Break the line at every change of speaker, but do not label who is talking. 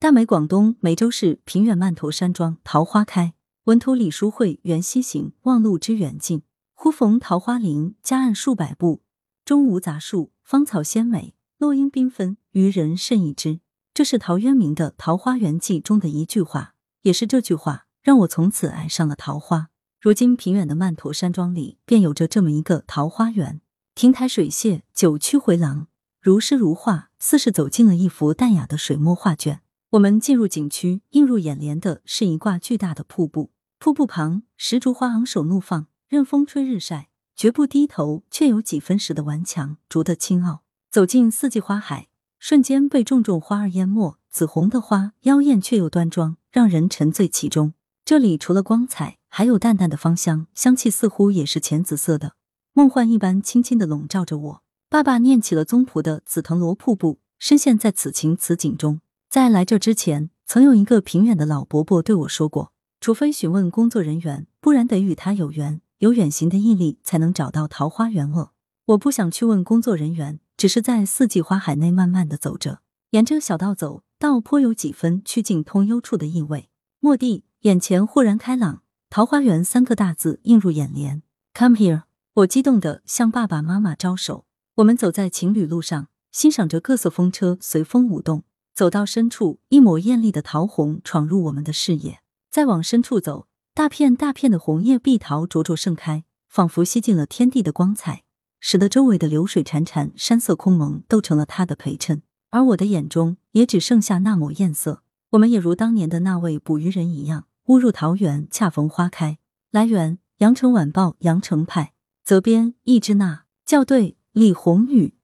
大美广东梅州市平远曼陀山庄桃花开，文图李书慧。缘溪行，望路之远近。忽逢桃花林，夹岸数百步，中无杂树，芳草鲜美，落英缤纷，渔人甚异之。这是陶渊明的《桃花源记》中的一句话，也是这句话让我从此爱上了桃花。如今平远的曼陀山庄里，便有着这么一个桃花源，亭台水榭，九曲回廊，如诗如画，似是走进了一幅淡雅的水墨画卷。我们进入景区，映入眼帘的是一挂巨大的瀑布。瀑布旁，石竹花昂首怒放，任风吹日晒，绝不低头，却有几分时的顽强，竹的清傲。走进四季花海，瞬间被种种花儿淹没。紫红的花，妖艳却又端庄，让人沉醉其中。这里除了光彩，还有淡淡的芳香，香气似乎也是浅紫色的，梦幻一般，轻轻的笼罩着我。爸爸念起了宗璞的《紫藤萝瀑布》，深陷在此情此景中。在来这之前，曾有一个平远的老伯伯对我说过：“除非询问工作人员，不然得与他有缘，有远行的毅力，才能找到桃花源。”哦，我不想去问工作人员，只是在四季花海内慢慢的走着，沿着小道走，倒颇有几分曲径通幽处的意味。蓦地，眼前豁然开朗，“桃花源”三个大字映入眼帘。Come here！我激动的向爸爸妈妈招手。我们走在情侣路上，欣赏着各色风车随风舞动。走到深处，一抹艳丽的桃红闯入我们的视野。再往深处走，大片大片的红叶碧桃灼灼盛开，仿佛吸尽了天地的光彩，使得周围的流水潺潺、山色空蒙都成了它的陪衬。而我的眼中也只剩下那抹艳色。我们也如当年的那位捕鱼人一样，误入桃源，恰逢花开。来源：羊城晚报羊城派，责编：易之娜，校对：李红宇。